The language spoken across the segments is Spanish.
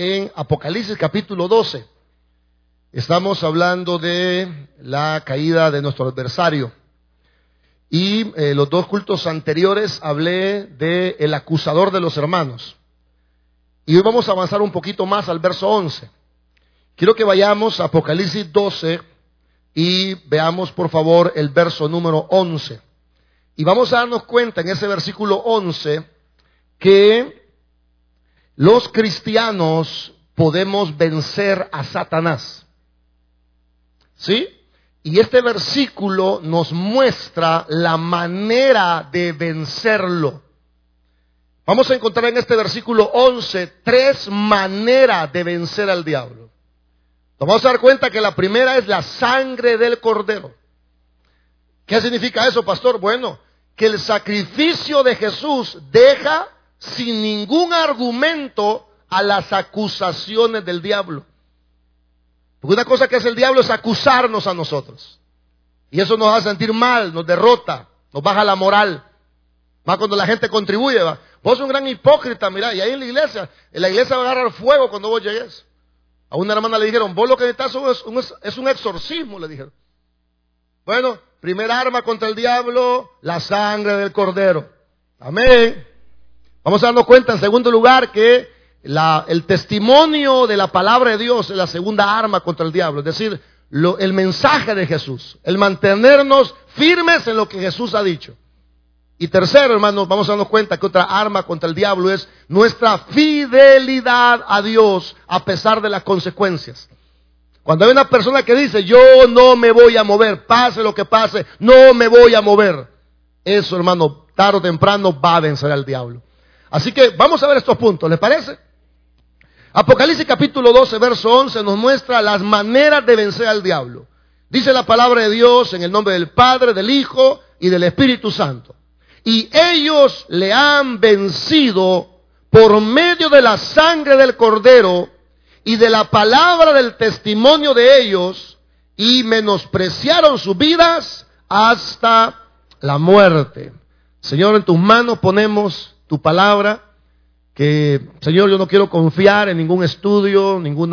en Apocalipsis capítulo 12. Estamos hablando de la caída de nuestro adversario. Y eh, los dos cultos anteriores hablé de el acusador de los hermanos. Y hoy vamos a avanzar un poquito más al verso 11. Quiero que vayamos a Apocalipsis 12 y veamos por favor el verso número 11. Y vamos a darnos cuenta en ese versículo 11 que los cristianos podemos vencer a Satanás. ¿Sí? Y este versículo nos muestra la manera de vencerlo. Vamos a encontrar en este versículo 11 tres maneras de vencer al diablo. Nos vamos a dar cuenta que la primera es la sangre del cordero. ¿Qué significa eso, pastor? Bueno, que el sacrificio de Jesús deja sin ningún argumento a las acusaciones del diablo. Porque una cosa que hace el diablo es acusarnos a nosotros. Y eso nos hace sentir mal, nos derrota, nos baja la moral. Más cuando la gente contribuye, va. Vos sos un gran hipócrita, mira, y ahí en la iglesia, en la iglesia va a agarrar fuego cuando vos llegues. A una hermana le dijeron, vos lo que necesitas es un, es un exorcismo, le dijeron. Bueno, primer arma contra el diablo, la sangre del cordero. Amén. Vamos a darnos cuenta, en segundo lugar, que el testimonio de la palabra de Dios es la segunda arma contra el diablo, es decir, el mensaje de Jesús, el mantenernos firmes en lo que Jesús ha dicho. Y tercero, hermanos, vamos a darnos cuenta que otra arma contra el diablo es nuestra fidelidad a Dios a pesar de las consecuencias. Cuando hay una persona que dice, yo no me voy a mover, pase lo que pase, no me voy a mover, eso, hermano, tarde o temprano va a vencer al diablo. Así que vamos a ver estos puntos, ¿les parece? Apocalipsis capítulo 12, verso 11 nos muestra las maneras de vencer al diablo. Dice la palabra de Dios en el nombre del Padre, del Hijo y del Espíritu Santo. Y ellos le han vencido por medio de la sangre del cordero y de la palabra del testimonio de ellos y menospreciaron sus vidas hasta la muerte. Señor, en tus manos ponemos tu palabra que, Señor, yo no quiero confiar en ningún estudio, ningún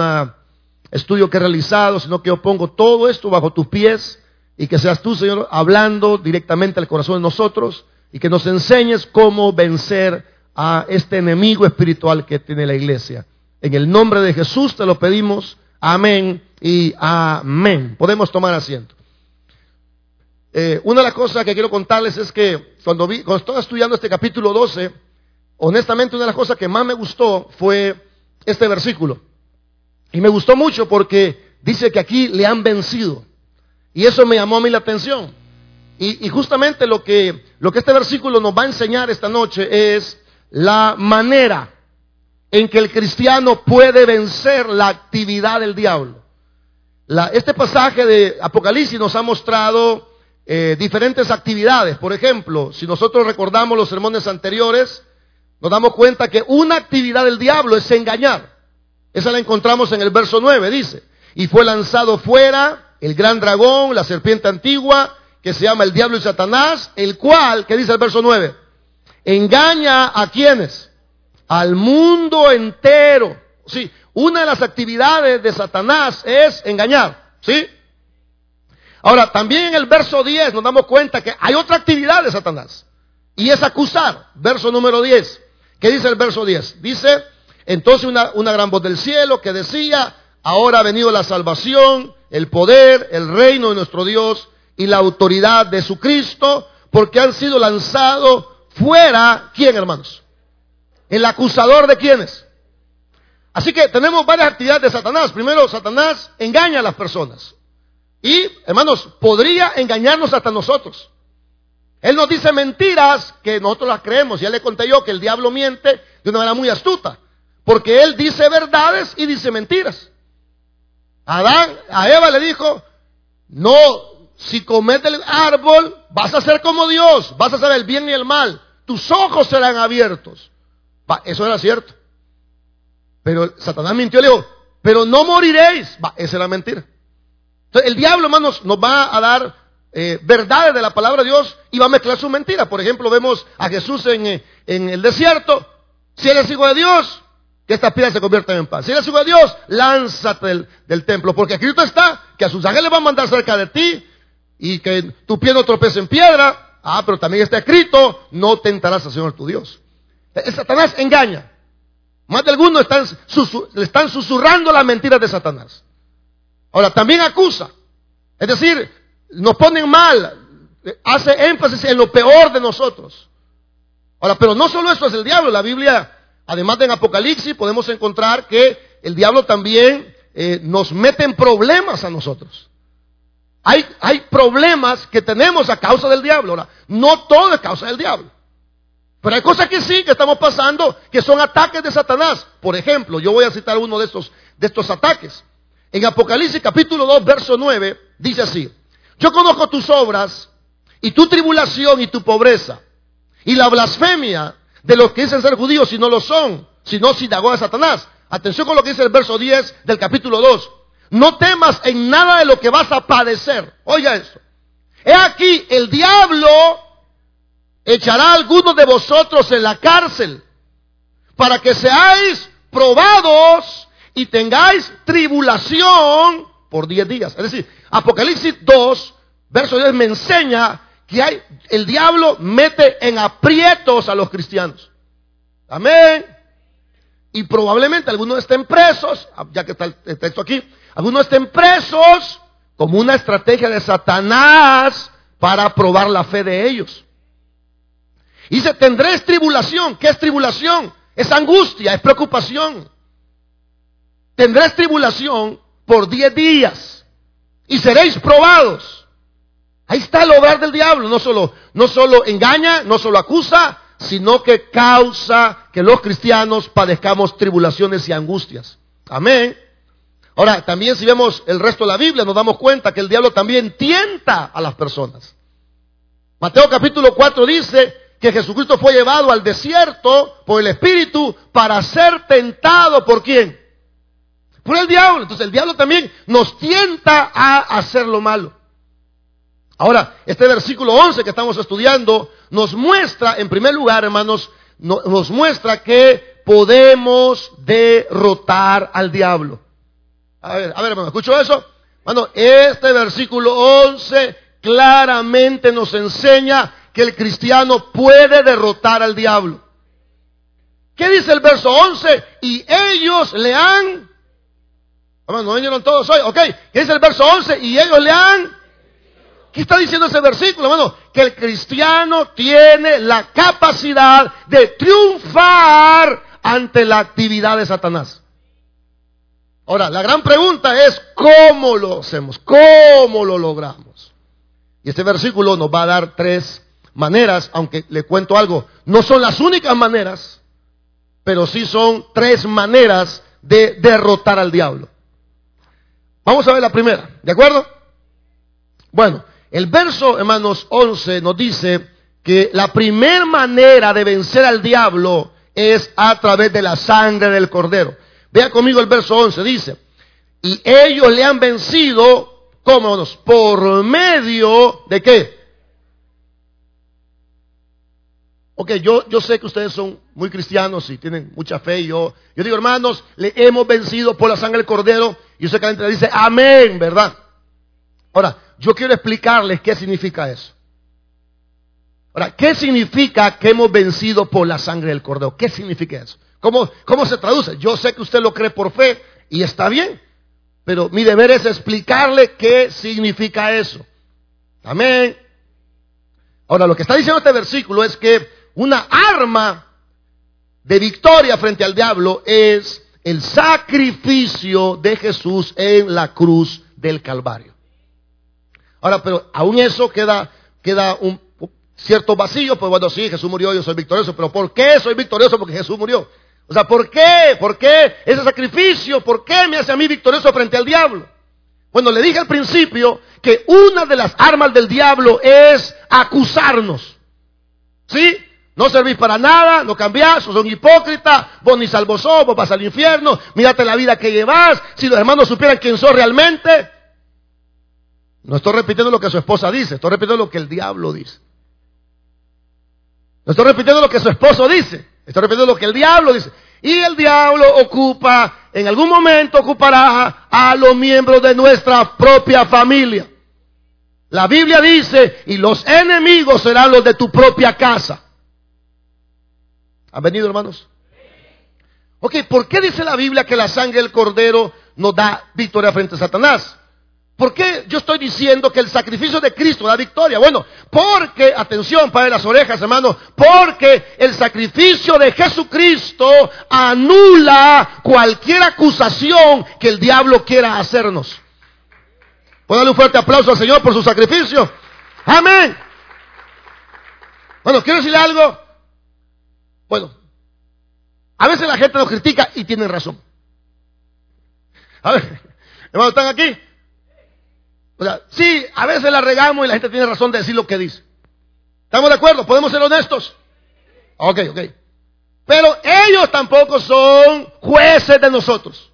estudio que he realizado, sino que yo pongo todo esto bajo tus pies y que seas tú, Señor, hablando directamente al corazón de nosotros y que nos enseñes cómo vencer a este enemigo espiritual que tiene la iglesia. En el nombre de Jesús te lo pedimos. Amén y amén. Podemos tomar asiento. Eh, una de las cosas que quiero contarles es que cuando, vi, cuando estaba estudiando este capítulo 12, honestamente una de las cosas que más me gustó fue este versículo. Y me gustó mucho porque dice que aquí le han vencido. Y eso me llamó a mí la atención. Y, justamente lo que, lo que este versículo nos va a enseñar esta noche es la manera en que el cristiano puede vencer la actividad del diablo. este pasaje de Apocalipsis nos ha mostrado eh, diferentes actividades. Por ejemplo, si nosotros recordamos los sermones anteriores, nos damos cuenta que una actividad del diablo es engañar. Esa la encontramos en el verso 9, dice, y fue lanzado fuera el gran dragón, la serpiente antigua, que se llama el diablo y Satanás, el cual, ¿qué dice el verso 9? Engaña a quienes? Al mundo entero. Sí, una de las actividades de Satanás es engañar, ¿sí? Ahora, también en el verso 10 nos damos cuenta que hay otra actividad de Satanás, y es acusar, verso número 10. ¿Qué dice el verso 10? Dice, entonces una, gran voz del cielo que decía, ahora ha venido la salvación, el poder, el reino de nuestro Dios y la autoridad de su Cristo, porque han sido lanzados fuera, ¿quién hermanos? El acusador de quiénes. Así que tenemos varias actividades de Satanás. Primero, Satanás engaña a las personas. Y, hermanos, podría engañarnos hasta nosotros. Él nos dice mentiras que nosotros las creemos. Ya le conté yo que el diablo miente de una manera muy astuta. Porque él dice verdades y dice mentiras. Adán, a Eva le dijo, no, si comes el árbol, vas a ser como Dios, vas a saber el bien y el mal. Tus ojos serán abiertos. eso era cierto. Pero Satanás mintió, le dijo, pero no moriréis. esa era mentira. Entonces, el diablo, hermanos, nos va a dar eh, verdades de la palabra de Dios y va a mezclar su mentira. Por ejemplo, vemos a Jesús en, eh, en el desierto. Si eres hijo de Dios, que estas piedras se conviertan en pan. Si eres hijo de Dios, lánzate del, templo, porque escrito está que a sus ángeles van a mandar cerca de ti y que tu pie no tropece en piedra. Ah, pero también está escrito, no tentarás al Señor tu Dios. Satanás engaña. Más de algunos están, le están susurrando las mentiras de Satanás. Ahora, también acusa. Es decir, nos ponen mal, hace énfasis en lo peor de nosotros. Ahora, pero no solo eso es el diablo, la Biblia, además de en Apocalipsis, podemos encontrar que el diablo también eh, nos mete en problemas a nosotros. Hay, hay problemas que tenemos a causa del diablo. No todo es causa del diablo. Pero hay cosas que sí, que estamos pasando, que son ataques de Satanás. Por ejemplo, yo voy a citar uno de estos, de estos ataques. En Apocalipsis capítulo 2, verso 9, dice así, yo conozco tus obras y tu tribulación y tu pobreza y la blasfemia de los que dicen ser judíos si no lo son, sino sinagoga de Satanás. Atención con lo que dice el verso 10 del capítulo 2. No temas en nada de lo que vas a padecer. Oiga eso. He aquí, el diablo echará a algunos de vosotros en la cárcel para que seáis probados y tengáis tribulación por diez días. Es decir, Apocalipsis 2, verso 10 me enseña que hay, el diablo mete en aprietos a los cristianos. Amén. Y probablemente algunos estén presos, ya que está el texto aquí, algunos estén presos como una estrategia de Satanás para probar la fe de ellos. Y dice, tendréis tribulación. ¿Qué es tribulación? Es angustia, es preocupación. Tendréis tribulación por diez días y seréis probados. Ahí está el obrar del diablo. No solo, no solo engaña, no solo acusa, sino que causa que los cristianos padezcamos tribulaciones y angustias. Amén. Ahora, también si vemos el resto de la Biblia, nos damos cuenta que el diablo también tienta a las personas. Mateo capítulo 4 dice que Jesucristo fue llevado al desierto por el Espíritu para ser tentado por quién? Por el diablo. Entonces el diablo también nos tienta a hacer lo malo. Ahora, este versículo 11 que estamos estudiando nos muestra, en primer lugar, hermanos, nos muestra que podemos derrotar al diablo. A ver, a ver, hermano, ¿escucho eso? Bueno, este versículo 11 claramente nos enseña que el cristiano puede derrotar al diablo. ¿Qué dice el verso 11? Y ellos le han... Hermano, ¿no vinieron todos hoy? Ok, ¿qué dice el verso 11? Y ellos le han ¿Qué está diciendo ese versículo, hermano? Que el cristiano tiene la capacidad de triunfar ante la actividad de Satanás. Ahora, la gran pregunta es, ¿cómo lo hacemos? ¿Cómo lo logramos? Y este versículo nos va a dar tres maneras, aunque le cuento algo, no son las únicas maneras, pero sí son tres maneras de derrotar al diablo. Vamos a ver la primera, ¿de acuerdo? Bueno, el verso, hermanos, 11 nos dice que la primera manera de vencer al diablo es a través de la sangre del cordero. Vea conmigo el verso 11, dice, y ellos le han vencido, ¿cómo? Por medio de qué? Ok, yo, yo sé que ustedes son muy cristianos y tienen mucha fe. Yo, yo digo, hermanos, le hemos vencido por la sangre del cordero. Y usted que la dice, amén, ¿verdad? Ahora, yo quiero explicarles qué significa eso. Ahora, ¿qué significa que hemos vencido por la sangre del cordero? ¿Qué significa eso? ¿Cómo, ¿Cómo se traduce? Yo sé que usted lo cree por fe y está bien, pero mi deber es explicarle qué significa eso. Amén. Ahora, lo que está diciendo este versículo es que una arma de victoria frente al diablo es el sacrificio de Jesús en la cruz del Calvario. Ahora, pero aún eso queda, queda un cierto vacío, pues bueno, sí, Jesús murió, yo soy victorioso, pero ¿por qué soy victorioso? Porque Jesús murió. O sea, ¿por qué? ¿Por qué ese sacrificio? ¿Por qué me hace a mí victorioso frente al diablo? Bueno, le dije al principio que una de las armas del diablo es acusarnos. ¿Sí? No servís para nada, no cambiás, sos un hipócrita, vos ni salvo sos, vos vas al infierno, mírate la vida que llevas, si los hermanos supieran quién sos realmente, no estoy repitiendo lo que su esposa dice, estoy repitiendo lo que el diablo dice. No estoy repitiendo lo que su esposo dice, estoy repitiendo lo que el diablo dice. Y el diablo ocupa, en algún momento ocupará a los miembros de nuestra propia familia. La Biblia dice, y los enemigos serán los de tu propia casa. ¿Han venido, hermanos? Ok, ¿por qué dice la Biblia que la sangre del cordero nos da victoria frente a Satanás? ¿Por qué yo estoy diciendo que el sacrificio de Cristo da victoria? Bueno, porque, atención, para las orejas, hermano, porque el sacrificio de Jesucristo anula cualquier acusación que el diablo quiera hacernos. ¿Puedo darle un fuerte aplauso al Señor por su sacrificio? Amén. Bueno, quiero decirle algo. Bueno, a veces la gente nos critica y tienen razón. A ver, hermano, ¿están aquí? O sea, sí, a veces la regamos y la gente tiene razón de decir lo que dice. ¿Estamos de acuerdo? ¿Podemos ser honestos? Ok, ok. Pero ellos tampoco son jueces de nosotros.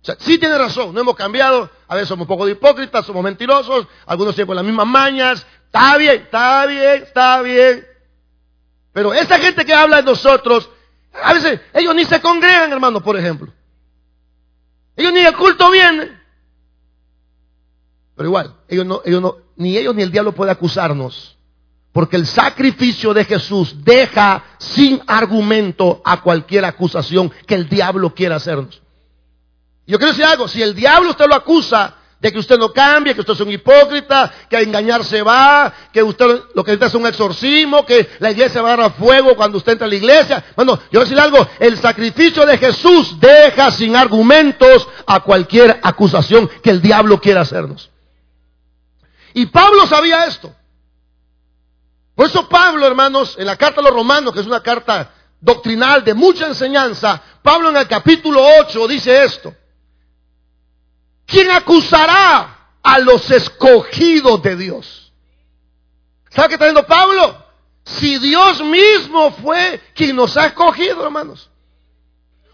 O sea, sí tiene razón, no hemos cambiado. A veces somos un poco de hipócritas, somos mentirosos, algunos tienen las mismas mañas. Está bien, está bien, está bien. Pero esa gente que habla de nosotros, a veces ellos ni se congregan, hermano, por ejemplo. Ellos ni el culto vienen. Pero igual, ellos no, ellos no, ni ellos ni el diablo puede acusarnos. Porque el sacrificio de Jesús deja sin argumento a cualquier acusación que el diablo quiera hacernos. Yo quiero decir algo, si el diablo usted lo acusa de que usted no cambie, que usted es un hipócrita, que a engañarse va, que usted lo que necesita es un exorcismo, que la iglesia va a dar a fuego cuando usted entra a la iglesia. Bueno, yo quiero decir algo, el sacrificio de Jesús deja sin argumentos a cualquier acusación que el diablo quiera hacernos. Y Pablo sabía esto. Por eso Pablo, hermanos, en la carta a los romanos, que es una carta doctrinal de mucha enseñanza, Pablo en el capítulo 8 dice esto. ¿Quién acusará a los escogidos de Dios? ¿Sabe qué está diciendo Pablo? Si Dios mismo fue quien nos ha escogido, hermanos.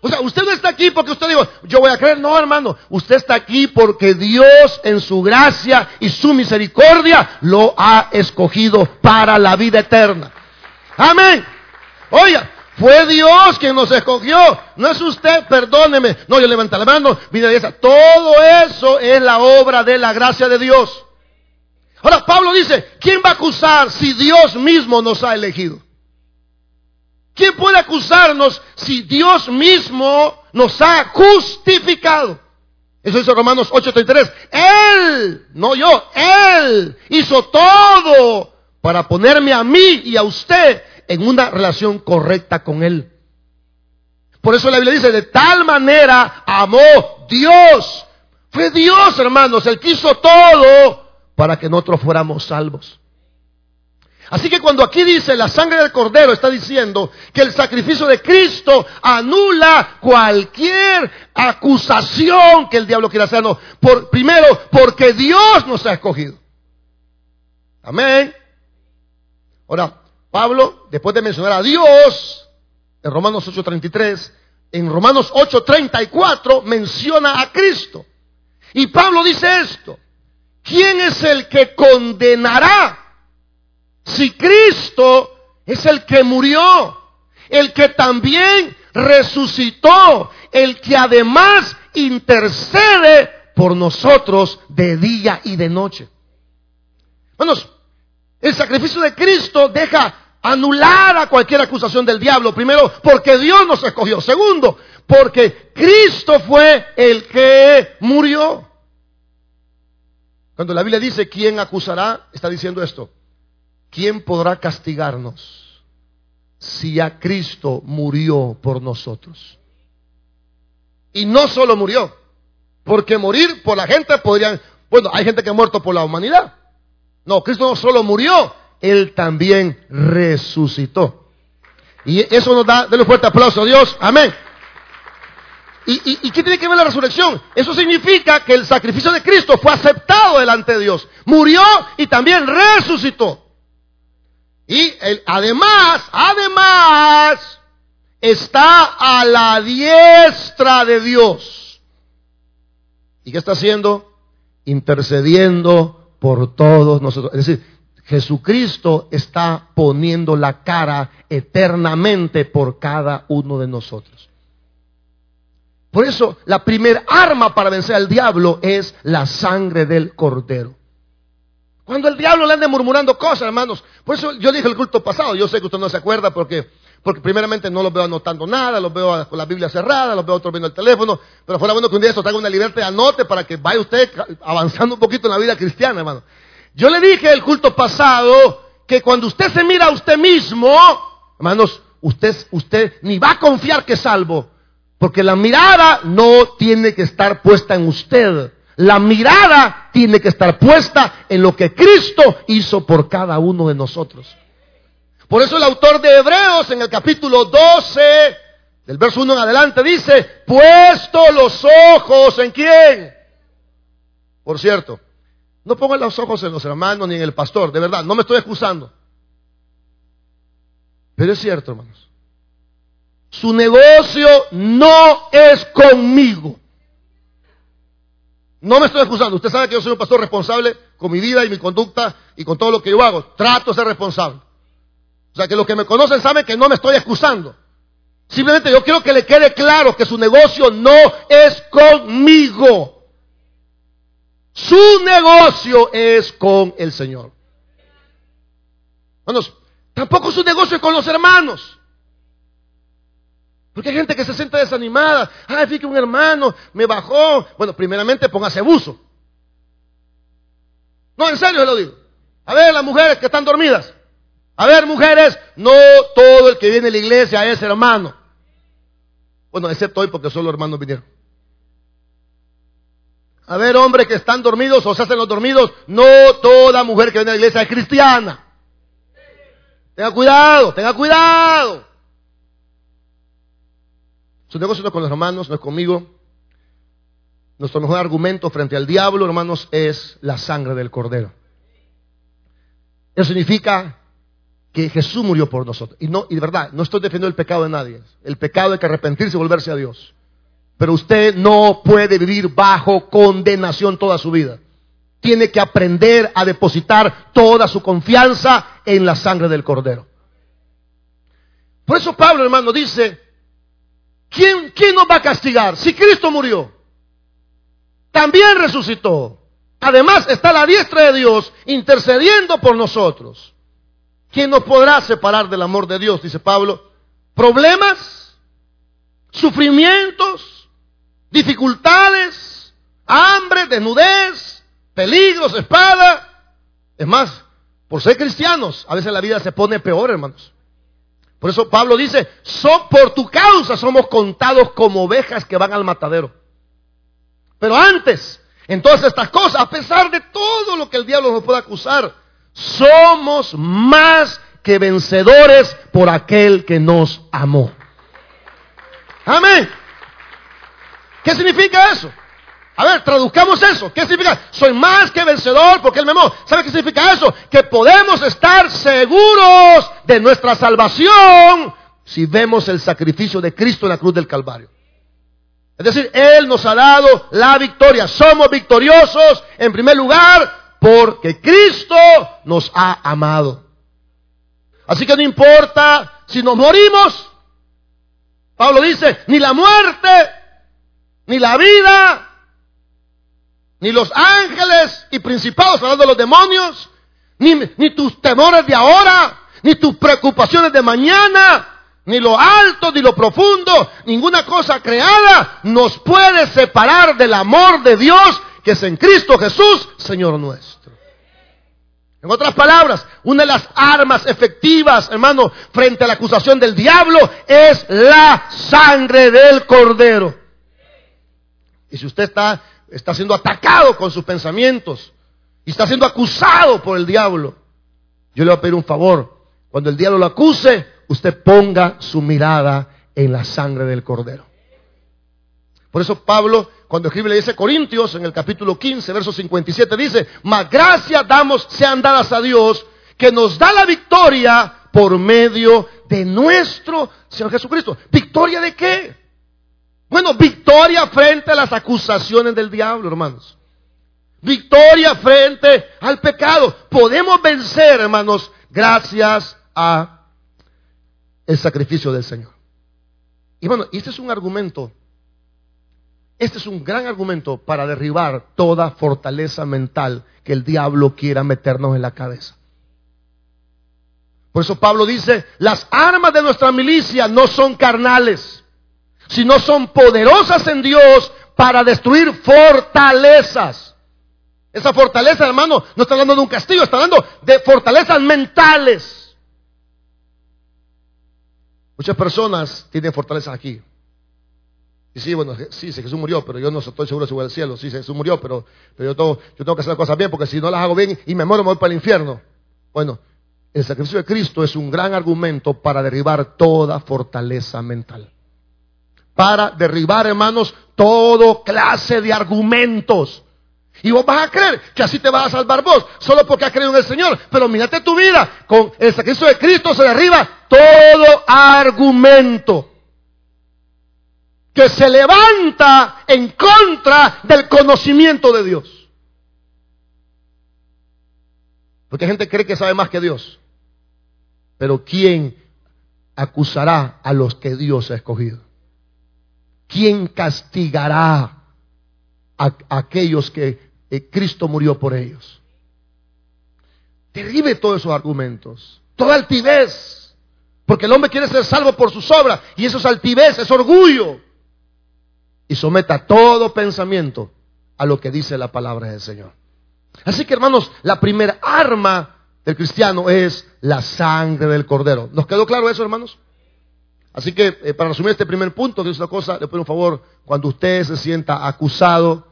O sea, usted no está aquí porque usted dijo, yo voy a creer. No, hermano. Usted está aquí porque Dios en su gracia y su misericordia lo ha escogido para la vida eterna. Amén. Oiga, fue Dios quien nos escogió. No es usted, perdóneme. No, yo levanto la mano, vida esa. Todo eso es la obra de la gracia de Dios. Ahora, Pablo dice, ¿quién va a acusar si Dios mismo nos ha elegido? ¿Quién puede acusarnos si Dios mismo nos ha justificado? Eso dice Romanos 8:33. Él, no yo, Él hizo todo para ponerme a mí y a usted en una relación correcta con Él. Por eso la Biblia dice, de tal manera amó Dios. Fue Dios, hermanos, el que hizo todo para que nosotros fuéramos salvos. Así que cuando aquí dice la sangre del cordero, está diciendo que el sacrificio de Cristo anula cualquier acusación que el diablo quiera hacernos. Por, primero, porque Dios nos ha escogido. Amén. Ahora, Pablo, después de mencionar a Dios, en Romanos 8:33, en Romanos 8:34 menciona a Cristo. Y Pablo dice esto, ¿quién es el que condenará? Si Cristo es el que murió, el que también resucitó, el que además intercede por nosotros de día y de noche. Bueno, el sacrificio de Cristo deja anular a cualquier acusación del diablo. Primero, porque Dios nos escogió. Segundo, porque Cristo fue el que murió. Cuando la Biblia dice, ¿quién acusará? Está diciendo esto. ¿quién podrá castigarnos si ya Cristo murió por nosotros? Y no solo murió, porque morir por la gente podrían, bueno, hay gente que ha muerto por la humanidad. No, Cristo no solo murió, Él también resucitó. Y eso nos da, denle un fuerte aplauso a Dios, amén. ¿Y, ¿Y, qué tiene que ver la resurrección? Eso significa que el sacrificio de Cristo fue aceptado delante de Dios. Murió y también resucitó. Y además, además, está a la diestra de Dios. ¿Y qué está haciendo? Intercediendo por todos nosotros. Es decir, Jesucristo está poniendo la cara eternamente por cada uno de nosotros. Por eso la primer arma para vencer al diablo es la sangre del cordero. Cuando el diablo le ande murmurando cosas, hermanos. Por eso yo dije el culto pasado, yo sé que usted no se acuerda porque, porque primeramente no los veo anotando nada, los veo con la Biblia cerrada, los veo otros viendo el teléfono, pero fuera bueno que un día esto traiga una libertad de anote para que vaya usted avanzando un poquito en la vida cristiana, hermano. Yo le dije el culto pasado que cuando usted se mira a usted mismo, hermanos, usted, usted ni va a confiar que es salvo, porque la mirada no tiene que estar puesta en usted. La mirada tiene que estar puesta en lo que Cristo hizo por cada uno de nosotros. Por eso el autor de Hebreos en el capítulo 12, del verso 1 en adelante, dice, puesto los ojos en quién. Por cierto, no pongan los ojos en los hermanos ni en el pastor, de verdad, no me estoy excusando. Pero es cierto, hermanos. Su negocio no es conmigo. No me estoy excusando. Usted sabe que yo soy un pastor responsable con mi vida y mi conducta y con todo lo que yo hago. Trato de ser responsable. O sea que los que me conocen saben que no me estoy excusando. Simplemente yo quiero que le quede claro que su negocio no es conmigo. Su negocio es con el Señor. Hermanos, tampoco su negocio es con los hermanos. Porque hay gente que se siente desanimada. Ay, fíjate, un hermano me bajó. Bueno, primeramente póngase buzo. No, en serio se lo digo. A ver, las mujeres que están dormidas. A ver, mujeres, no todo el que viene a la iglesia es hermano. Bueno, excepto hoy porque solo hermanos vinieron. A ver, hombres que están dormidos o se hacen los dormidos, no toda mujer que viene a la iglesia es cristiana. Tenga cuidado, tenga cuidado. Su negocio no es con los hermanos, no es conmigo. Nuestro mejor argumento frente al diablo, hermanos, es la sangre del cordero. Eso significa que Jesús murió por nosotros. Y no, y de verdad, no estoy defendiendo el pecado de nadie. El pecado hay que arrepentirse y volverse a Dios. Pero usted no puede vivir bajo condenación toda su vida. Tiene que aprender a depositar toda su confianza en la sangre del cordero. Por eso Pablo, hermano, dice, ¿Quién, nos va a castigar? Si Cristo murió, también resucitó. Además está la diestra de Dios intercediendo por nosotros. ¿Quién nos podrá separar del amor de Dios? Dice Pablo. ¿Problemas? ¿Sufrimientos? ¿Dificultades? ¿Hambre? ¿Desnudez? ¿Peligros? ¿Espada? Es más, por ser cristianos, a veces la vida se pone peor, hermanos. Por eso Pablo dice, por tu causa somos contados como ovejas que van al matadero. Pero antes, en todas estas cosas, a pesar de todo lo que el diablo nos pueda acusar, somos más que vencedores por aquel que nos amó. Amén. ¿Qué significa eso? A ver, traduzcamos eso. ¿Qué significa? Soy más que vencedor porque Él me amó. ¿Sabe qué significa eso? Que podemos estar seguros de nuestra salvación si vemos el sacrificio de Cristo en la cruz del Calvario. Es decir, Él nos ha dado la victoria. Somos victoriosos en primer lugar porque Cristo nos ha amado. Así que no importa si nos morimos. Pablo dice, ni la muerte, ni la vida, ni los ángeles y principados, hablando de los demonios, ni, tus temores de ahora, ni tus preocupaciones de mañana, ni lo alto, ni lo profundo, ninguna cosa creada nos puede separar del amor de Dios que es en Cristo Jesús, Señor nuestro. En otras palabras, una de las armas efectivas, hermano, frente a la acusación del diablo es la sangre del cordero. Y si usted está está siendo atacado con sus pensamientos y está siendo acusado por el diablo, yo le voy a pedir un favor. Cuando el diablo lo acuse, usted ponga su mirada en la sangre del cordero. Por eso Pablo, cuando escribe, le dice Corintios, en el capítulo 15, verso 57, dice, mas gracias damos, sean dadas a Dios, que nos da la victoria por medio de nuestro Señor Jesucristo. ¿Victoria de qué? Bueno, victoria frente a las acusaciones del diablo, hermanos. victoria frente al pecado. Podemos vencer, hermanos, gracias a el sacrificio del Señor. Y bueno, este es un argumento, este es un gran argumento para derribar toda fortaleza mental que el diablo quiera meternos en la cabeza. Por eso Pablo dice, las armas de nuestra milicia no son carnales, sino son poderosas en Dios para destruir fortalezas. Esa fortaleza, hermano, no está hablando de un castillo, está hablando de fortalezas mentales. Muchas personas tienen fortalezas aquí. Y sí, bueno, sí, Jesús murió, pero yo no estoy seguro si voy al cielo. Sí, Jesús murió, pero, pero yo, tengo, yo tengo que hacer las cosas bien, porque si no las hago bien y me muero, me voy para el infierno. Bueno, el sacrificio de Cristo es un gran argumento para derribar toda fortaleza mental. Para derribar, hermanos, todo clase de argumentos. Y vos vas a creer que así te vas a salvar vos, solo porque has creído en el Señor. Pero mírate tu vida, con el sacrificio de Cristo se derriba todo argumento que se levanta en contra del conocimiento de Dios. Porque gente cree que sabe más que Dios. Pero ¿quién acusará a los que Dios ha escogido? ¿Quién castigará a, aquellos que eh, Cristo murió por ellos? Derribe todos esos argumentos, toda altivez, porque el hombre quiere ser salvo por sus obras y eso es altivez, es orgullo. Y someta todo pensamiento a lo que dice la palabra del Señor. Así que hermanos, la primera arma del cristiano es la sangre del cordero. ¿Nos quedó claro eso, hermanos? Así que, eh, para resumir este primer punto, que es una cosa, le pido un favor, cuando usted se sienta acusado,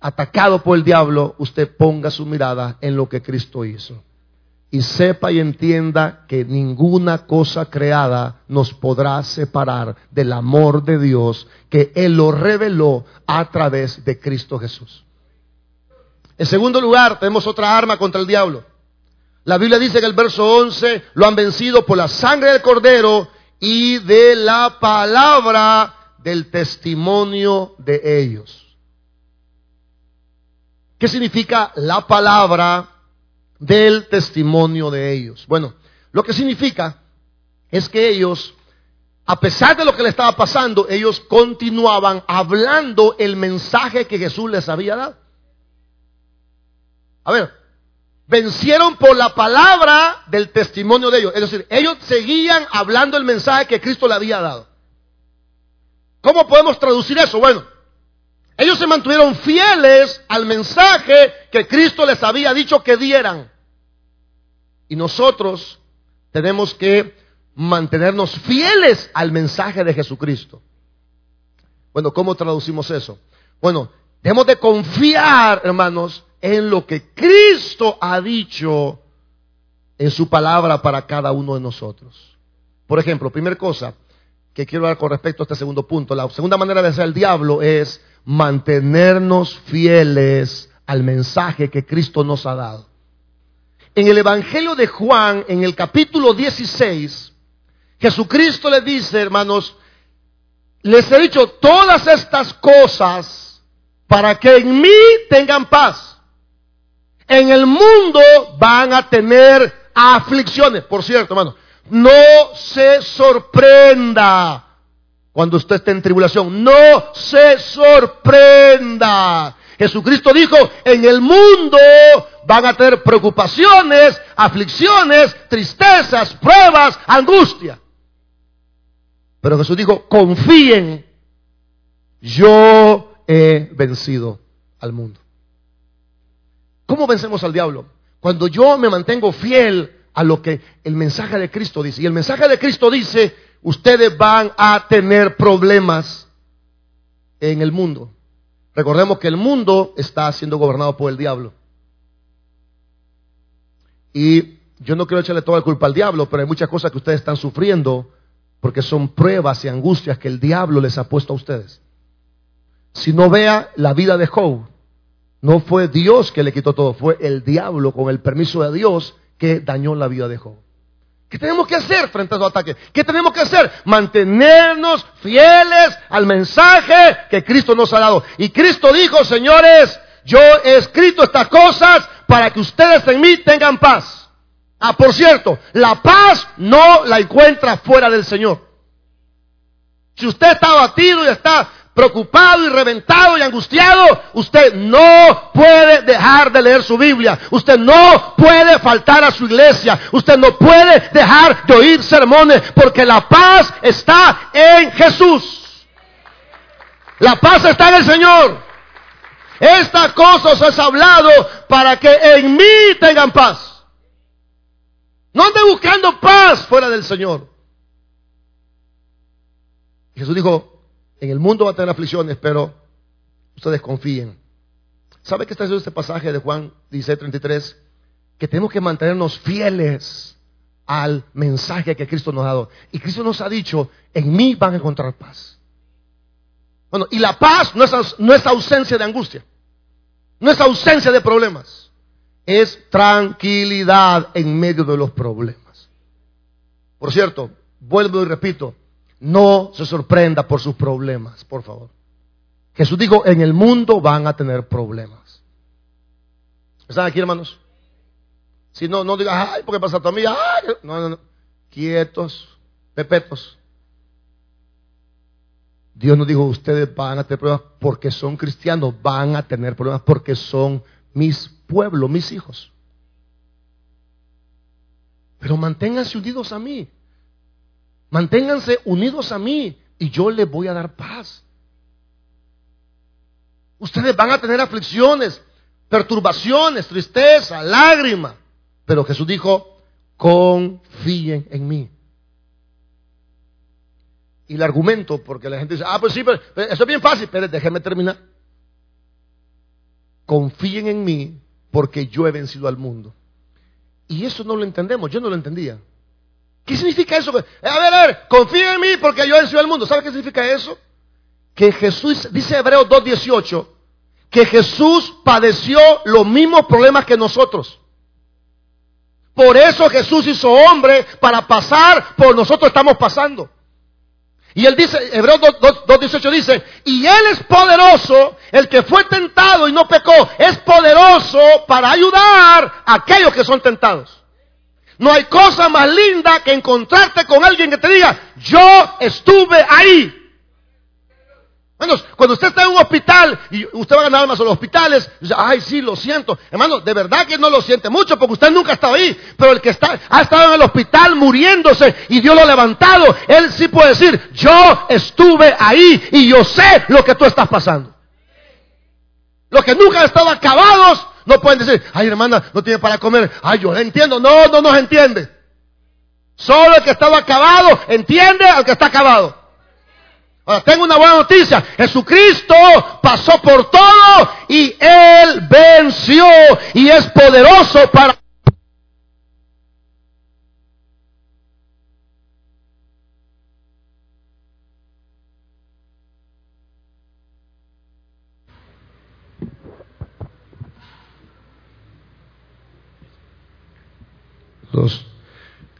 atacado por el diablo, usted ponga su mirada en lo que Cristo hizo. Y sepa y entienda que ninguna cosa creada nos podrá separar del amor de Dios que Él lo reveló a través de Cristo Jesús. En segundo lugar, tenemos otra arma contra el diablo. La Biblia dice en el verso 11, lo han vencido por la sangre del cordero y de la palabra del testimonio de ellos. ¿Qué significa la palabra del testimonio de ellos? Bueno, lo que significa es que ellos, a pesar de lo que le estaba pasando, ellos continuaban hablando el mensaje que Jesús les había dado. A ver, vencieron por la palabra del testimonio de ellos. Es decir, ellos seguían hablando el mensaje que Cristo le había dado. ¿Cómo podemos traducir eso? Bueno, ellos se mantuvieron fieles al mensaje que Cristo les había dicho que dieran. Y nosotros tenemos que mantenernos fieles al mensaje de Jesucristo. Bueno, ¿cómo traducimos eso? Bueno, debemos de confiar, hermanos, en lo que Cristo ha dicho en su palabra para cada uno de nosotros. Por ejemplo, primera cosa que quiero dar con respecto a este segundo punto, la segunda manera de hacer el diablo es mantenernos fieles al mensaje que Cristo nos ha dado. En el Evangelio de Juan, en el capítulo 16, Jesucristo le dice, hermanos, les he dicho todas estas cosas para que en mí tengan paz. En el mundo van a tener aflicciones. Por cierto, hermano, no se sorprenda cuando usted esté en tribulación. No se sorprenda. Jesucristo dijo, en el mundo van a tener preocupaciones, aflicciones, tristezas, pruebas, angustia. Pero Jesús dijo, confíen, yo he vencido al mundo. ¿Cómo vencemos al diablo? Cuando yo me mantengo fiel a lo que el mensaje de Cristo dice. Y el mensaje de Cristo dice, ustedes van a tener problemas en el mundo. Recordemos que el mundo está siendo gobernado por el diablo. Y yo no quiero echarle toda la culpa al diablo, pero hay muchas cosas que ustedes están sufriendo porque son pruebas y angustias que el diablo les ha puesto a ustedes. Si no vea la vida de Job, no fue Dios que le quitó todo, fue el diablo con el permiso de Dios que dañó la vida de Job. ¿Qué tenemos que hacer frente a los ataques? ¿Qué tenemos que hacer? Mantenernos fieles al mensaje que Cristo nos ha dado. Y Cristo dijo, señores, yo he escrito estas cosas para que ustedes en mí tengan paz. Ah, por cierto, la paz no la encuentra fuera del Señor. Si usted está abatido y está preocupado y reventado y angustiado, usted no puede dejar de leer su Biblia. Usted no puede faltar a su iglesia. Usted no puede dejar de oír sermones porque la paz está en Jesús. La paz está en el Señor. Estas cosas os he hablado para que en mí tengan paz. No ande buscando paz fuera del Señor. Jesús dijo, en el mundo va a tener aflicciones, pero ustedes confíen. ¿Sabe qué está diciendo este pasaje de Juan 16, Que tenemos que mantenernos fieles al mensaje que Cristo nos ha dado. Y Cristo nos ha dicho, en mí van a encontrar paz. Bueno, y la paz no es, no es ausencia de angustia, no es ausencia de problemas, es tranquilidad en medio de los problemas. Por cierto, vuelvo y repito, no se sorprenda por sus problemas, por favor. Jesús dijo, en el mundo van a tener problemas. ¿Están aquí, hermanos? Si no, no digas, ay, porque pasa a mí, ay, no, no, no. Quietos, pepetos. Dios nos dijo, ustedes van a tener problemas porque son cristianos, van a tener problemas porque son mis pueblos, mis hijos. Pero manténganse unidos a mí. Manténganse unidos a mí y yo les voy a dar paz. Ustedes van a tener aflicciones, perturbaciones, tristeza, lágrima. Pero Jesús dijo, confíen en mí. Y el argumento, porque la gente dice, ah, pues sí, pero, eso es bien fácil, pero déjenme terminar. Confíen en mí porque yo he vencido al mundo. Y eso no lo entendemos, yo no lo entendía. ¿Qué significa eso? A ver, a ver, confíen en mí porque yo he vencido al mundo. ¿Sabe qué significa eso? Que Jesús, dice Hebreos 2.18, que Jesús padeció los mismos problemas que nosotros. Por eso Jesús hizo hombre para pasar por nosotros estamos pasando. Y él dice, Hebreos 2.18 dice, y él es poderoso, el que fue tentado y no pecó, es poderoso para ayudar a aquellos que son tentados. No hay cosa más linda que encontrarte con alguien que te diga, yo estuve ahí. Bueno, cuando usted está en un hospital y usted va a ganar más a los hospitales, dice, ay, sí, lo siento. Hermano, de verdad que no lo siente mucho porque usted nunca ha estado ahí. Pero el que está, ha estado en el hospital muriéndose y Dios lo ha levantado, él sí puede decir, yo estuve ahí y yo sé lo que tú estás pasando. Los que nunca han estado acabados no pueden decir, ay hermana, no tiene para comer. Ay, yo le entiendo. No, no nos entiende. Solo el que estaba acabado entiende al que está acabado. Ahora, tengo una buena noticia. Jesucristo pasó por todo y Él venció y es poderoso para...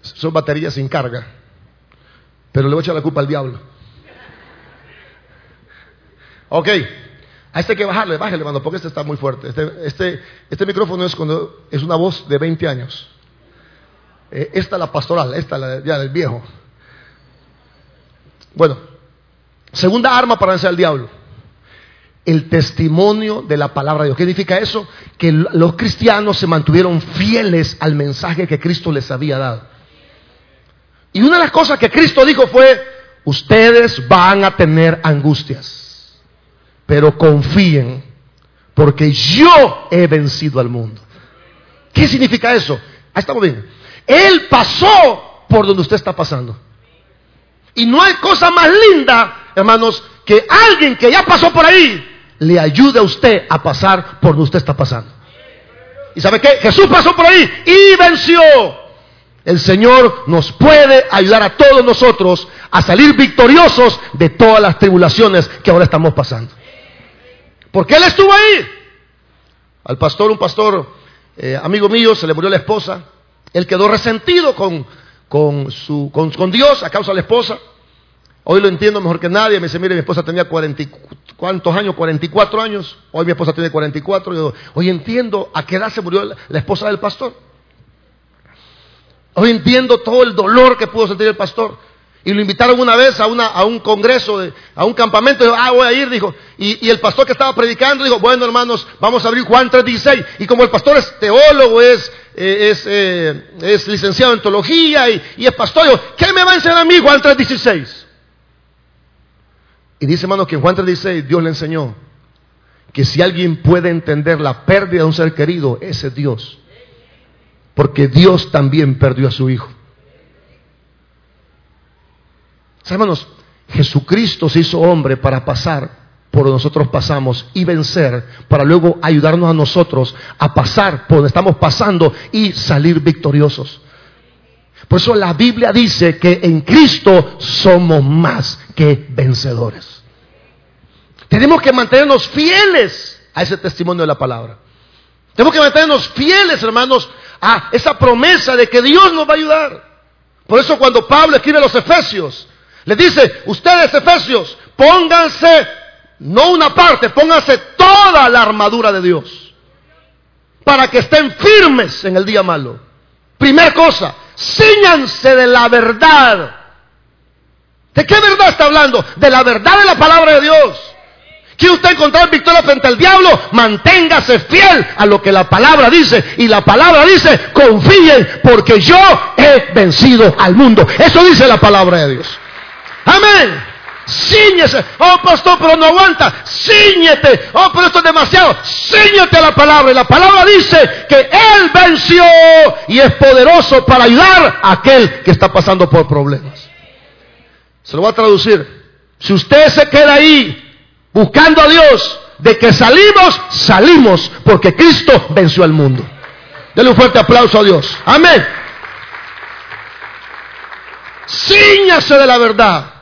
son baterías sin carga. Pero le voy a echar la culpa al diablo. Ok, a este hay que bajarle, bájale, hermano, porque este está muy fuerte. Este, este, este micrófono es cuando es una voz de 20 años. Eh, esta la pastoral, esta la del viejo. Bueno, segunda arma para vencer al diablo. El testimonio de la palabra de Dios. ¿Qué significa eso? Que los cristianos se mantuvieron fieles al mensaje que Cristo les había dado. Y una de las cosas que Cristo dijo fue, ustedes van a tener angustias pero confíen, porque yo he vencido al mundo. ¿Qué significa eso? Ahí estamos bien. Él pasó por donde usted está pasando. Y no hay cosa más linda, hermanos, que alguien que ya pasó por ahí le ayude a usted a pasar por donde usted está pasando. ¿Y sabe qué? Jesús pasó por ahí y venció. El Señor nos puede ayudar a todos nosotros a salir victoriosos de todas las tribulaciones que ahora estamos pasando. Porque él estuvo ahí. Al pastor, un pastor eh, amigo mío, se le murió la esposa. Él quedó resentido con, con, Dios a causa de la esposa. Hoy lo entiendo mejor que nadie. Me dice, mire, mi esposa tenía 40, ¿cuántos años? 44 años. Hoy mi esposa tiene 44. Yo, hoy entiendo a qué edad se murió la esposa del pastor. Hoy entiendo todo el dolor que pudo sentir el pastor. Y lo invitaron una vez a, un congreso, a un campamento. Dijo, ah, voy a ir, dijo. Y, el pastor que estaba predicando dijo, bueno, hermanos, vamos a abrir Juan 3.16. Y como el pastor es teólogo, es, eh, eh, es, licenciado en teología y, y es pastor, dijo, ¿qué me va a enseñar a mí Juan 3.16? Y dice, hermano, que en Juan 3.16 Dios le enseñó que si alguien puede entender la pérdida de un ser querido, ese es Dios. Porque Dios también perdió a su Hijo. Hermanos, Jesucristo se hizo hombre para pasar por donde nosotros pasamos y vencer, para luego ayudarnos a nosotros a pasar por donde estamos pasando y salir victoriosos. Por eso la Biblia dice que en Cristo somos más que vencedores. Tenemos que mantenernos fieles a ese testimonio de la palabra. Tenemos que mantenernos fieles, hermanos, a esa promesa de que Dios nos va a ayudar. Por eso cuando Pablo escribe a los Efesios, le dice, ustedes Efesios, pónganse, no una parte, pónganse toda la armadura de Dios. Para que estén firmes en el día malo. Primera cosa, ciñanse de la verdad. ¿De qué verdad está hablando? De la verdad de la palabra de Dios. ¿Quiere usted encontrar victoria frente al diablo? Manténgase fiel a lo que la palabra dice. Y la palabra dice, confíen porque yo he vencido al mundo. Eso dice la palabra de Dios. Amén. Cíñese. Oh, pastor, pero no aguanta. Cíñete. Oh, pero esto es demasiado. Cíñete a la palabra. Y la palabra dice que Él venció y es poderoso para ayudar a aquel que está pasando por problemas. Se lo voy a traducir. Si usted se queda ahí buscando a Dios, de que salimos, salimos, porque Cristo venció al mundo. Denle un fuerte aplauso a Dios. Amén. Cíñase de la verdad.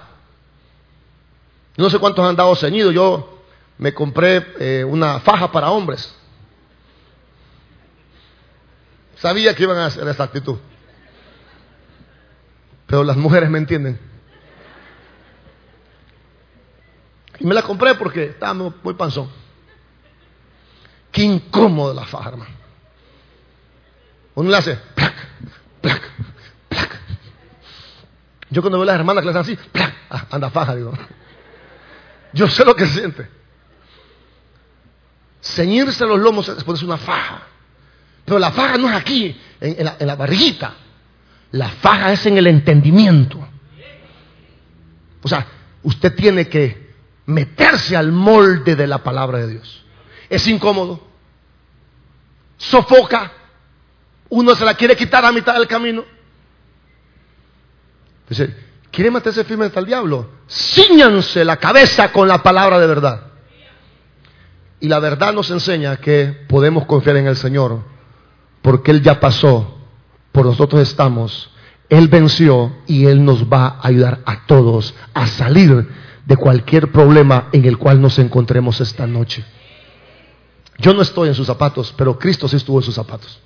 No sé cuántos han dado ceñidos. Yo me compré eh, una faja para hombres. Sabía que iban a hacer esta actitud. Pero las mujeres me entienden. Y me la compré porque estaba muy panzón. Qué incómodo la faja, hermano. Uno le hace, plac. Yo cuando veo a las hermanas que le hacen así, ah, anda faja, digo. Yo sé lo que siente. Ceñirse los lomos es ponerse una faja. Pero la faja no es aquí, en, la, en la barriguita. La faja es en el entendimiento. O sea, usted tiene que meterse al molde de la palabra de Dios. Es incómodo. Sofoca. Uno se la quiere quitar a mitad del camino. Dice, ¿quiere meterse firme hasta el diablo? Cíñanse la cabeza con la palabra de verdad. Y la verdad nos enseña que podemos confiar en el Señor, porque Él ya pasó, por nosotros estamos, Él venció y Él nos va a ayudar a todos a salir de cualquier problema en el cual nos encontremos esta noche. Yo no estoy en sus zapatos, pero Cristo sí estuvo en sus zapatos.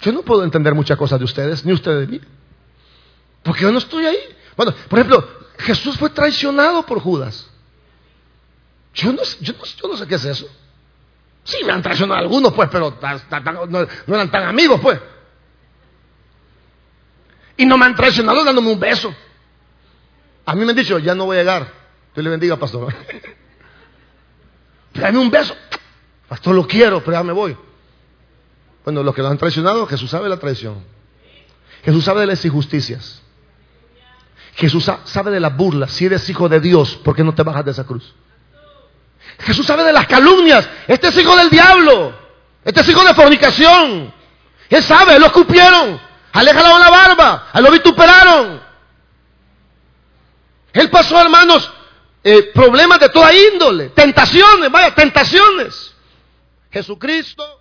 Yo no puedo entender muchas cosas de ustedes, ni ustedes de mí. Porque yo no estoy ahí. Bueno, por ejemplo, Jesús fue traicionado por Judas. Yo no, yo no, sé qué es eso. Sí, me han traicionado algunos, pues, pero no, eran tan amigos, pues. Y no me han traicionado dándome un beso. A mí me han dicho, ya no voy a llegar. Dios le bendiga, pastor. Dame un beso. Pastor, lo quiero, pero ya me voy. Bueno, los que lo han traicionado, Jesús sabe la traición. Jesús sabe de las injusticias. Jesús sabe de las burlas. Si eres hijo de Dios, ¿por qué no te bajas de esa cruz? Jesús sabe de las calumnias. Este es hijo del diablo. Este es hijo de fornicación. Él sabe, lo escupieron. Aléjalo la barba. A lo vituperaron. Él pasó, hermanos, eh, problemas de toda índole. Tentaciones, vaya, tentaciones. Jesucristo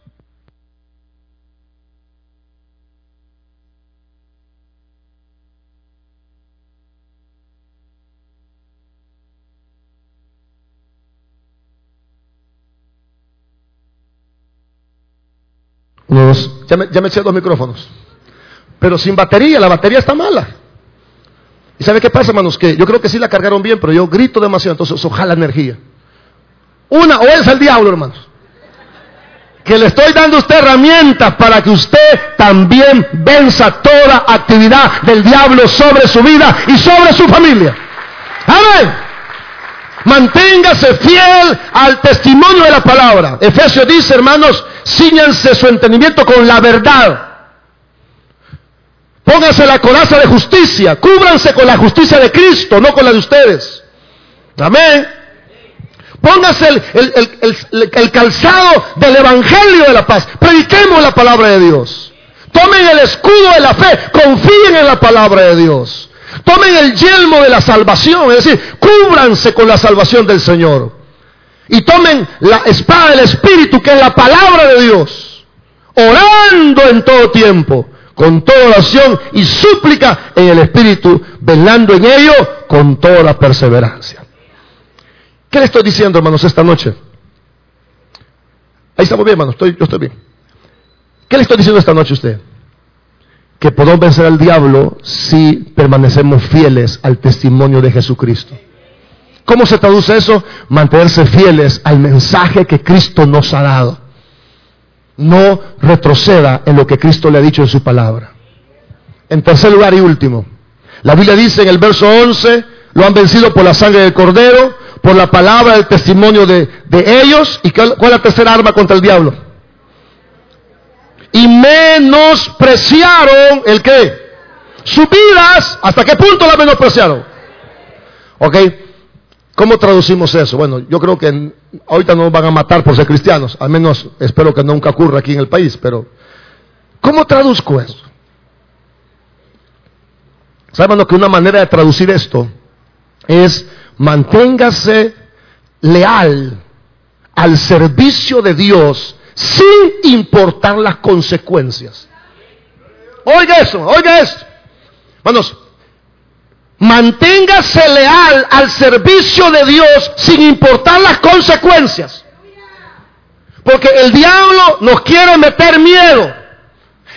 ya, me, ya me eché dos micrófonos. Pero sin batería, la batería está mala. ¿Y sabe qué pasa, hermanos? Que yo creo que sí la cargaron bien, pero yo grito demasiado, entonces eso jala energía. Una, o es el diablo, hermanos. Que le estoy dando a usted herramientas para que usted también venza toda actividad del diablo sobre su vida y sobre su familia. Amén. Manténgase fiel al testimonio de la palabra. Efesios dice, hermanos, ciñanse su entendimiento con la verdad. Pónganse la coraza de justicia, cúbranse con la justicia de Cristo, no con la de ustedes. Amén. Póngase el, calzado del Evangelio de la paz. Prediquemos la palabra de Dios. Tomen el escudo de la fe. Confíen en la palabra de Dios. Tomen el yelmo de la salvación. Es decir, cúbranse con la salvación del Señor. Y tomen la espada del Espíritu, que es la palabra de Dios. Orando en todo tiempo. Con toda oración y súplica en el Espíritu. Velando en ello con toda perseverancia. ¿Qué le estoy diciendo, hermanos, esta noche? Ahí estamos bien, hermanos, estoy, yo estoy bien. ¿Qué le estoy diciendo esta noche a usted? Que podemos vencer al diablo si permanecemos fieles al testimonio de Jesucristo. ¿Cómo se traduce eso? Mantenerse fieles al mensaje que Cristo nos ha dado. No retroceda en lo que Cristo le ha dicho en su palabra. En tercer lugar y último, la Biblia dice en el verso 11, lo han vencido por la sangre del cordero, por la palabra del testimonio de, ellos. ¿Y cuál, es la tercera arma contra el diablo? Y menospreciaron el qué? Sus vidas. ¿Hasta qué punto la menospreciaron? ¿Ok? ¿Cómo traducimos eso? Bueno, yo creo que ahorita no nos van a matar por ser cristianos. Al menos espero que nunca ocurra aquí en el país. Pero, ¿cómo traduzco eso? ¿Saben que una manera de traducir esto es manténgase leal al servicio de Dios sin importar las consecuencias. Oiga eso, oiga eso. Vamos, manténgase leal al servicio de Dios sin importar las consecuencias. Porque el diablo nos quiere meter miedo.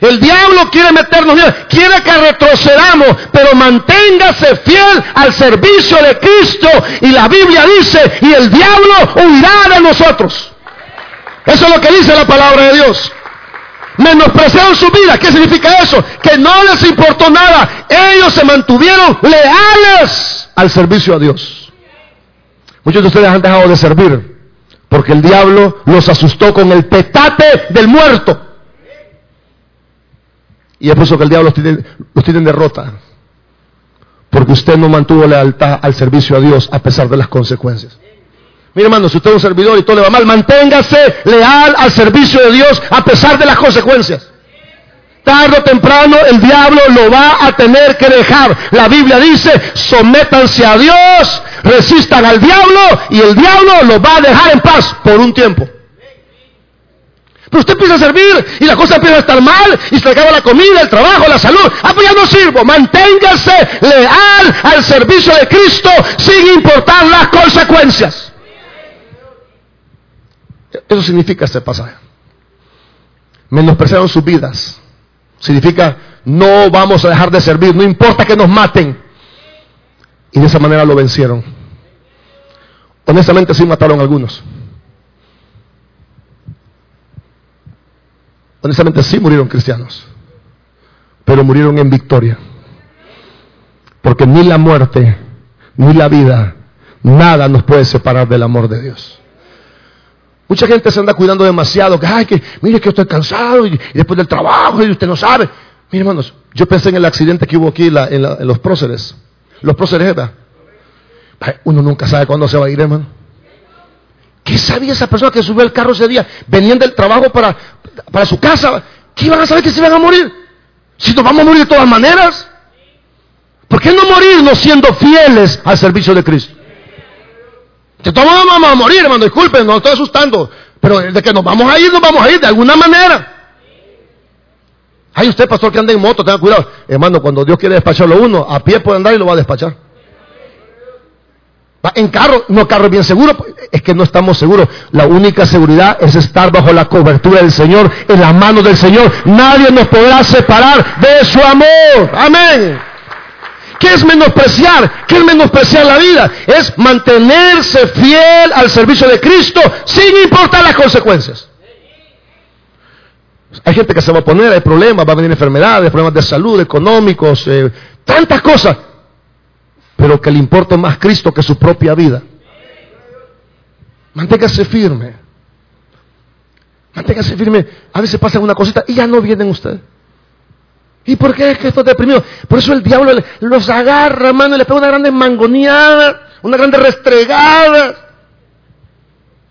El diablo quiere meternos miedo, quiere que retrocedamos, pero manténgase fiel al servicio de Cristo. Y la Biblia dice, y el diablo huirá de nosotros. Eso es lo que dice la palabra de Dios. Menospreciaron su vida. ¿Qué significa eso? Que no les importó nada. Ellos se mantuvieron leales al servicio a Dios. Muchos de ustedes han dejado de servir porque el diablo los asustó con el petate del muerto. Y es por eso que el diablo los tiene, en derrota. Porque usted no mantuvo lealtad al servicio a Dios a pesar de las consecuencias. Mire hermano, si usted es un servidor y todo le va mal, manténgase leal al servicio de Dios a pesar de las consecuencias. Tarde o temprano el diablo lo va a tener que dejar. La Biblia dice, sométanse a Dios, resistan al diablo y el diablo lo va a dejar en paz por un tiempo. Pero usted empieza a servir y la cosa empieza a estar mal y se le acaba la comida, el trabajo, la salud. Ah, pues ya no sirvo. Manténgase leal al servicio de Cristo sin importar las consecuencias. Eso significa este pasaje. Menospreciaron sus vidas. Significa no vamos a dejar de servir, no importa que nos maten. Y de esa manera lo vencieron. Honestamente sí mataron algunos. Honestamente sí murieron cristianos, pero murieron en victoria. Porque ni la muerte, ni la vida, nada nos puede separar del amor de Dios. Mucha gente se anda cuidando demasiado, que, ay, que, mire que estoy cansado y, después del trabajo y usted no sabe. Mire, hermanos, yo pensé en el accidente que hubo aquí en, los próceres. Los próceres, ¿verdad? Uno nunca sabe cuándo se va a ir, hermano. ¿Qué sabía esa persona que subió el carro ese día? Venían del trabajo para, para su casa. ¿Qué iban a saber que se iban a morir? Si nos vamos a morir de todas maneras. ¿Por qué no morirnos siendo fieles al servicio de Cristo? Que todos vamos a morir, hermano, disculpen, no estoy asustando. Pero de que nos vamos a ir, nos vamos a ir de alguna manera. Hay usted, pastor, que anda en moto, tenga cuidado. Hermano, cuando Dios quiere despacharlo uno, a pie puede andar y lo va a despachar. En carro, no carro bien seguro, es que no estamos seguros. La única seguridad es estar bajo la cobertura del Señor, en la mano del Señor. Nadie nos podrá separar de su amor. Amén. ¿Qué es menospreciar? ¿Qué es menospreciar la vida? Es mantenerse fiel al servicio de Cristo sin importar las consecuencias. Hay gente que se va a poner, hay problemas, va a venir enfermedades, problemas de salud, económicos, eh, tantas cosas. Pero que le importe más Cristo que su propia vida. Manténgase firme. Manténgase firme. A veces pasa una cosita y ya no vienen ustedes. ¿Y por qué es que esto deprimido? Por eso el diablo los agarra, hermano, y le pega una grande mangoneada, una grande restregada.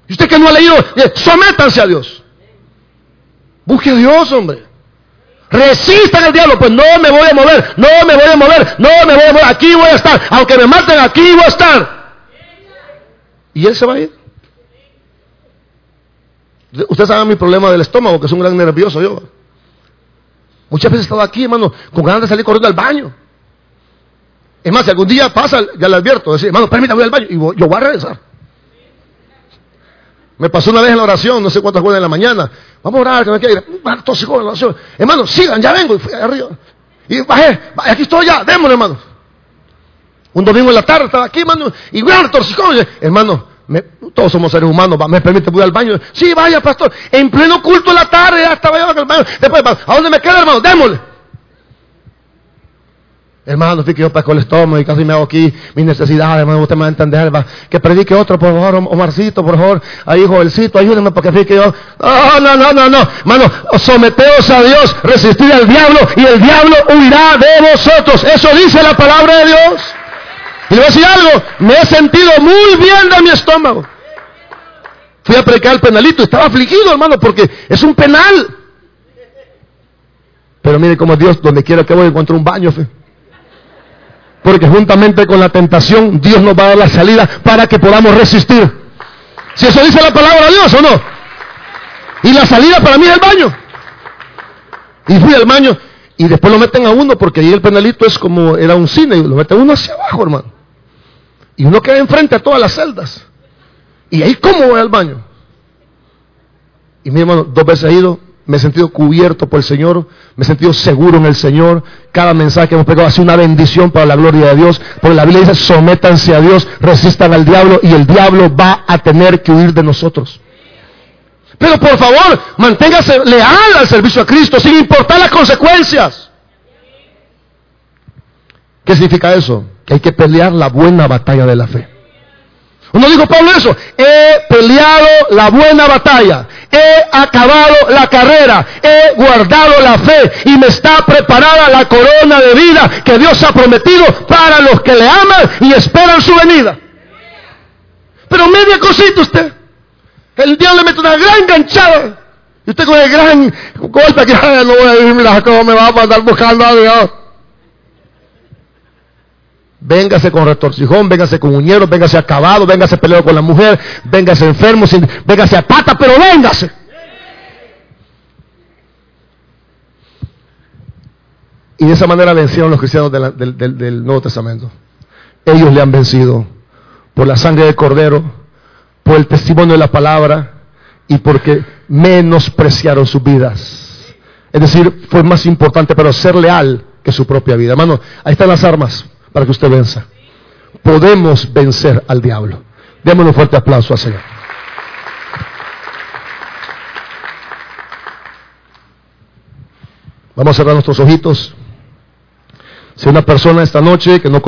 Y usted que no ha leído, sométanse a Dios. Busque a Dios, hombre. Resistan al diablo, pues no me voy a mover, no me voy a mover, no me voy a mover, aquí voy a estar. Aunque me maten, aquí voy a estar. Y él se va a ir. Usted sabe mi problema del estómago, que es un gran nervioso yo. Muchas veces he estado aquí, hermano, con ganas de salir corriendo al baño. Es más, si algún día pasa, ya le advierto, decir, hermano, permítame, voy al baño y yo voy a regresar. Me pasó una vez en la oración, no sé cuántas horas en la mañana. Vamos a orar, que me quiere ir. en. Hermano, sigan, ya vengo. Y fui arriba. Y bajé, aquí estoy ya, démosle, hermano. Un domingo en la tarde estaba aquí, hermano, y gran torcicón. Todos somos seres humanos, me permite ir al baño. Sí, vaya, pastor. En pleno culto en la tarde, ya estaba yo al baño. Después, ¿a dónde me queda, hermano? Démosle. Hermano, fíjate que yo pesco el estómago y casi me hago aquí mis necesidades, hermano, usted me va a entender, va. Que predique otro, por favor, Omarcito, por favor, ahí Joelcito, ayúdenme porque fíjate que yo, no, no, no, no, no, hermano, someteos a Dios, resistir al diablo y el diablo huirá de vosotros. Eso dice la palabra de Dios. Y le voy a decir algo, me he sentido muy bien de mi estómago. Fui a predicar el penalito, estaba afligido, hermano, porque es un penal. Pero mire cómo Dios, donde quiera que voy, encuentro un baño. Fe. Porque juntamente con la tentación, Dios nos va a dar la salida para que podamos resistir. Si eso dice la palabra de Dios o no. Y la salida para mí es el baño. Y fui al baño y después lo meten a uno porque ahí el penalito es como era un cine y lo meten uno hacia abajo, hermano. Y uno queda enfrente a todas las celdas. Y ahí, ¿cómo voy al baño? Y mi hermano, dos veces he ido, me he sentido cubierto por el Señor, me he sentido seguro en el Señor. Cada mensaje que hemos pegado ha sido una bendición para la gloria de Dios. Porque la Biblia dice, sométanse a Dios, resistan al diablo y el diablo va a tener que huir de nosotros. Pero por favor, manténgase leal al servicio a Cristo sin importar las consecuencias. ¿Qué significa eso? Hay que pelear la buena batalla de la fe. Uno dijo Pablo eso, he peleado la buena batalla, he acabado la carrera, he guardado la fe y me está preparada la corona de vida que Dios ha prometido para los que le aman y esperan su venida. Pero media cosita usted, el diablo le mete una gran ganchada y usted con el gran golpe que no a cómo me va a mandar buscando a Dios. Véngase con retorcijón, véngase con uñeros, véngase acabado, véngase peleado con la mujer, véngase enfermo, véngase a pata, pero véngase. Y de esa manera vencieron los cristianos del, del Nuevo Testamento. Ellos le han vencido por la sangre del Cordero, por el testimonio de la palabra y porque menospreciaron sus vidas. Es decir, fue más importante, pero ser leal que su propia vida. Hermano, ahí están las armas para que usted venza. Podemos vencer al diablo. Démosle un fuerte aplauso al Señor. Vamos a cerrar nuestros ojitos. Si una persona esta noche que no